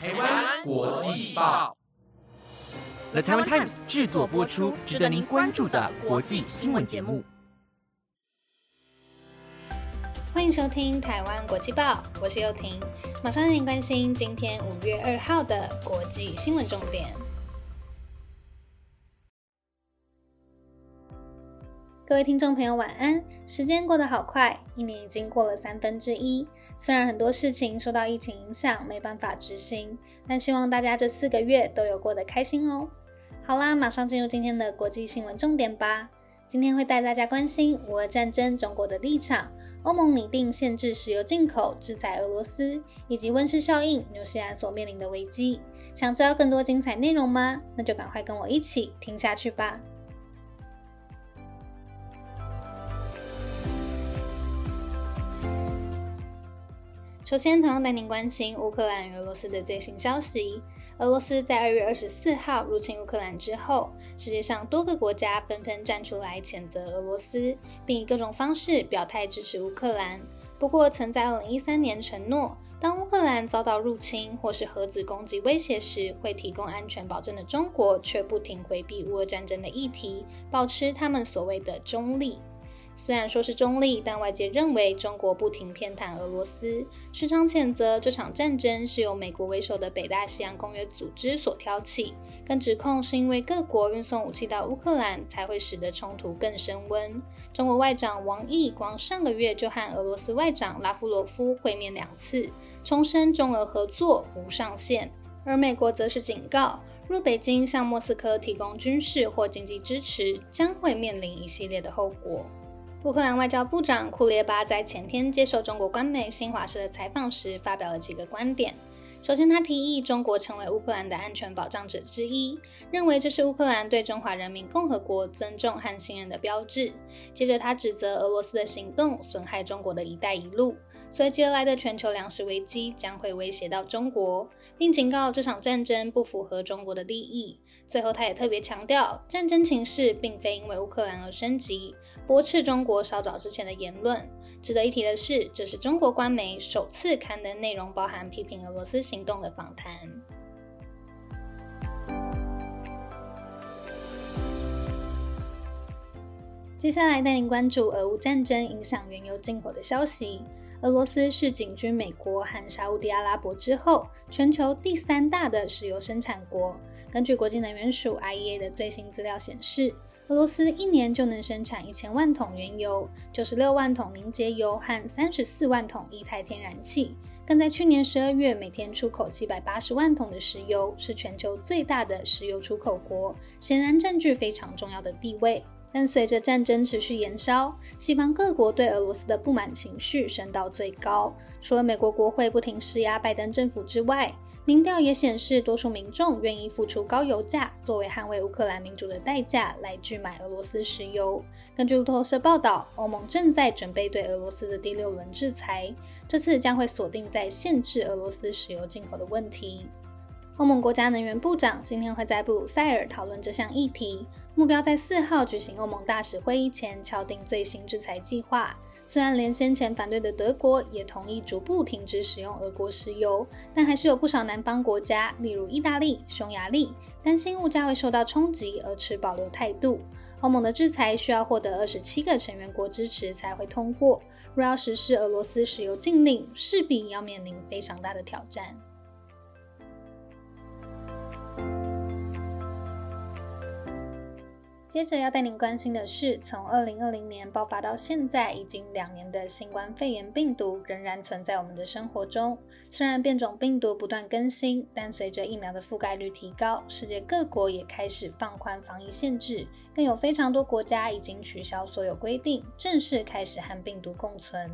台湾国际报，The Taiwan Times 制作播出，值得您关注的国际新闻节目。欢迎收听台湾国际报，我是幼婷，马上让您关心今天五月二号的国际新闻重点。各位听众朋友，晚安！时间过得好快，一年已经过了三分之一。虽然很多事情受到疫情影响，没办法执行，但希望大家这四个月都有过得开心哦。好啦，马上进入今天的国际新闻重点吧。今天会带大家关心俄战争、中国的立场、欧盟拟定限制石油进口、制裁俄罗斯，以及温室效应、纽西兰所面临的危机。想知道更多精彩内容吗？那就赶快跟我一起听下去吧。首先，同样带您关心乌克兰与俄罗斯的最新消息。俄罗斯在二月二十四号入侵乌克兰之后，世界上多个国家纷纷站出来谴责俄罗斯，并以各种方式表态支持乌克兰。不过，曾在二零一三年承诺，当乌克兰遭到入侵或是核子攻击威胁时，会提供安全保证的中国，却不停回避乌俄战争的议题，保持他们所谓的中立。虽然说是中立，但外界认为中国不停偏袒俄罗斯，时常谴责这场战争是由美国为首的北大西洋公约组织所挑起，更指控是因为各国运送武器到乌克兰，才会使得冲突更升温。中国外长王毅光上个月就和俄罗斯外长拉夫罗夫会面两次，重申中俄合作无上限，而美国则是警告，若北京向莫斯科提供军事或经济支持，将会面临一系列的后果。乌克兰外交部长库列巴在前天接受中国官媒新华社的采访时，发表了几个观点。首先，他提议中国成为乌克兰的安全保障者之一，认为这是乌克兰对中华人民共和国尊重和信任的标志。接着，他指责俄罗斯的行动损害中国的一带一路，随即而来的全球粮食危机将会威胁到中国，并警告这场战争不符合中国的利益。最后，他也特别强调，战争情势并非因为乌克兰而升级，驳斥中国稍早之前的言论。值得一提的是，这是中国官媒首次刊登内容包含批评俄罗斯行动的访谈。接下来带您关注俄乌战争影响原油进口的消息。俄罗斯是紧居美国和沙地阿拉伯之后，全球第三大的石油生产国。根据国际能源署 （IEA） 的最新资料显示，俄罗斯一年就能生产一千万桶原油、九十六万桶凝结油和三十四万桶液态天然气，但在去年十二月每天出口七百八十万桶的石油，是全球最大的石油出口国，显然占据非常重要的地位。但随着战争持续延烧，西方各国对俄罗斯的不满情绪升到最高，除了美国国会不停施压拜登政府之外。民调也显示，多数民众愿意付出高油价作为捍卫乌克兰民主的代价来拒买俄罗斯石油。根据路透社报道，欧盟正在准备对俄罗斯的第六轮制裁，这次将会锁定在限制俄罗斯石油进口的问题。欧盟国家能源部长今天会在布鲁塞尔讨论这项议题，目标在四号举行欧盟大使会议前敲定最新制裁计划。虽然连先前反对的德国也同意逐步停止使用俄国石油，但还是有不少南方国家，例如意大利、匈牙利，担心物价会受到冲击而持保留态度。欧盟的制裁需要获得二十七个成员国支持才会通过。若要实施俄罗斯石油禁令，势必要面临非常大的挑战。接着要带您关心的是，从二零二零年爆发到现在已经两年的新冠肺炎病毒仍然存在我们的生活中。虽然变种病毒不断更新，但随着疫苗的覆盖率提高，世界各国也开始放宽防疫限制，更有非常多国家已经取消所有规定，正式开始和病毒共存。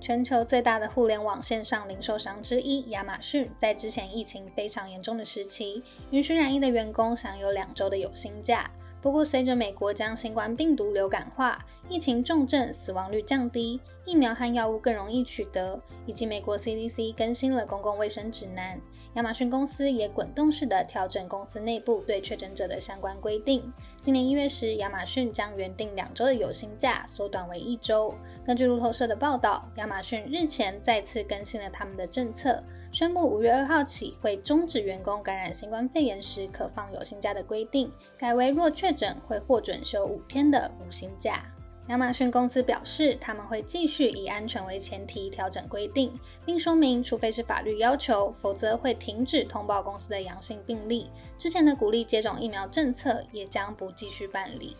全球最大的互联网线上零售商之一亚马逊，在之前疫情非常严重的时期，允许染疫的员工享有两周的有薪假。不过，随着美国将新冠病毒流感化，疫情重症死亡率降低，疫苗和药物更容易取得，以及美国 CDC 更新了公共卫生指南，亚马逊公司也滚动式的调整公司内部对确诊者的相关规定。今年一月时，亚马逊将原定两周的有薪假缩短为一周。根据路透社的报道，亚马逊日前再次更新了他们的政策。宣布五月二号起会终止员工感染新冠肺炎时可放有薪假的规定，改为若确诊会获准休五天的无薪假。亚马逊公司表示，他们会继续以安全为前提调整规定，并说明，除非是法律要求，否则会停止通报公司的阳性病例。之前的鼓励接种疫苗政策也将不继续办理。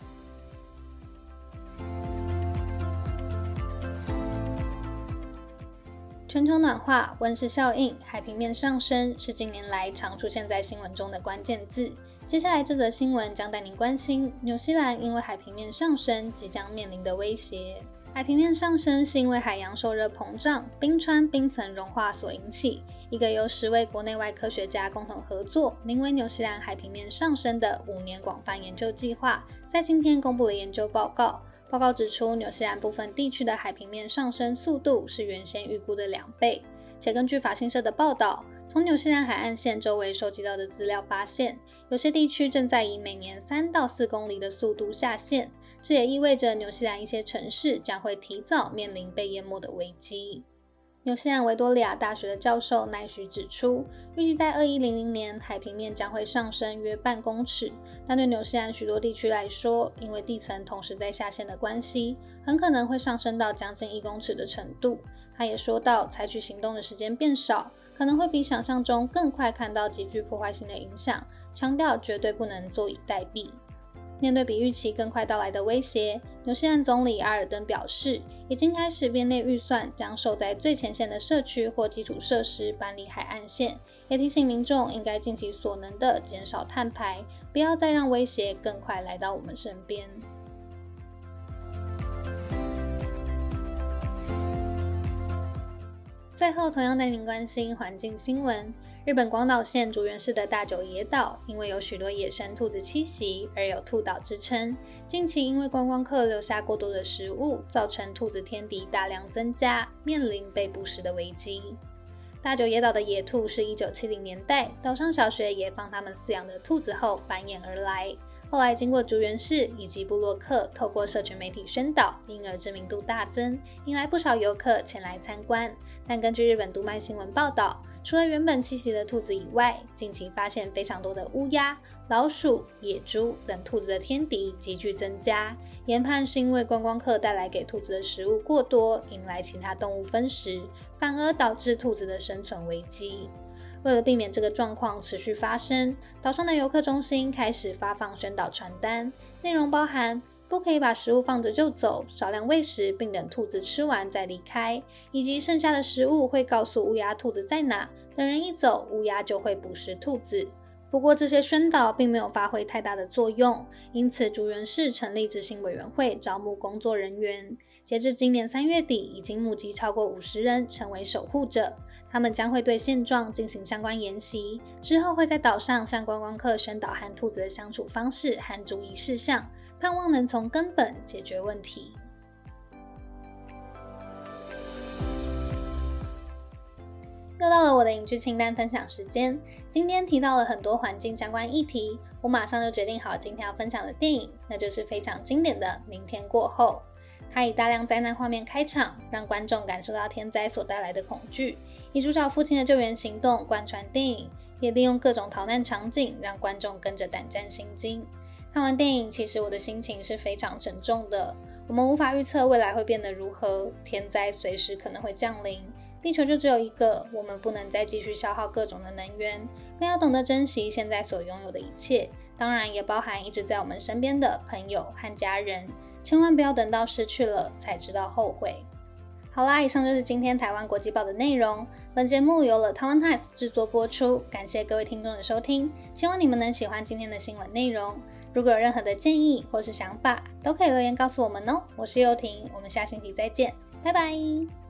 全球暖化、温室效应、海平面上升是近年来常出现在新闻中的关键字。接下来这则新闻将带您关心纽西兰因为海平面上升即将面临的威胁。海平面上升是因为海洋受热膨胀、冰川冰层融化所引起。一个由十位国内外科学家共同合作，名为“纽西兰海平面上升”的五年广泛研究计划，在今天公布了研究报告。报告指出，纽西兰部分地区的海平面上升速度是原先预估的两倍。且根据法新社的报道，从纽西兰海岸线周围收集到的资料发现，有些地区正在以每年三到四公里的速度下陷。这也意味着纽西兰一些城市将会提早面临被淹没的危机。纽西兰维多利亚大学的教授奈许指出，预计在二一零零年，海平面将会上升约半公尺。但对纽西兰许多地区来说，因为地层同时在下陷的关系，很可能会上升到将近一公尺的程度。他也说到，采取行动的时间变少，可能会比想象中更快看到极具破坏性的影响，强调绝对不能坐以待毙。面对比预期更快到来的威胁，纽西兰总理阿尔登表示，已经开始编列预算，将守在最前线的社区或基础设施搬离海岸线，也提醒民众应该尽其所能的减少碳排，不要再让威胁更快来到我们身边。最后，同样带您关心环境新闻。日本广岛县竹园市的大久野岛，因为有许多野生兔子栖息，而有“兔岛”之称。近期因为观光客留下过多的食物，造成兔子天敌大量增加，面临被捕食的危机。大久野岛的野兔是一九七零年代岛上小学野放他们饲养的兔子后繁衍而来。后来经过竹园市以及布洛克透过社群媒体宣导，因而知名度大增，引来不少游客前来参观。但根据日本读卖新闻报道，除了原本栖息的兔子以外，近期发现非常多的乌鸦、老鼠、野猪等兔子的天敌急剧增加。研判是因为观光客带来给兔子的食物过多，引来其他动物分食，反而导致兔子的生存危机。为了避免这个状况持续发生，岛上的游客中心开始发放宣导传单，内容包含不可以把食物放着就走，少量喂食，并等兔子吃完再离开，以及剩下的食物会告诉乌鸦兔子在哪，等人一走，乌鸦就会捕食兔子。不过这些宣导并没有发挥太大的作用，因此竹园市成立执行委员会招募工作人员。截至今年三月底，已经募集超过五十人成为守护者，他们将会对现状进行相关研习，之后会在岛上向观光客宣导和兔子的相处方式和注意事项，盼望能从根本解决问题。又到了我的影剧清单分享时间。今天提到了很多环境相关议题，我马上就决定好今天要分享的电影，那就是非常经典的《明天过后》。它以大量灾难画面开场，让观众感受到天灾所带来的恐惧，以主角父亲的救援行动贯穿电影，也利用各种逃难场景让观众跟着胆战心惊。看完电影，其实我的心情是非常沉重的。我们无法预测未来会变得如何，天灾随时可能会降临。地球就只有一个，我们不能再继续消耗各种的能源，更要懂得珍惜现在所拥有的一切，当然也包含一直在我们身边的朋友和家人。千万不要等到失去了才知道后悔。好啦，以上就是今天台湾国际报的内容。本节目由了台湾 Times 制作播出，感谢各位听众的收听，希望你们能喜欢今天的新闻内容。如果有任何的建议或是想法，都可以留言告诉我们哦。我是幼婷，我们下星期再见，拜拜。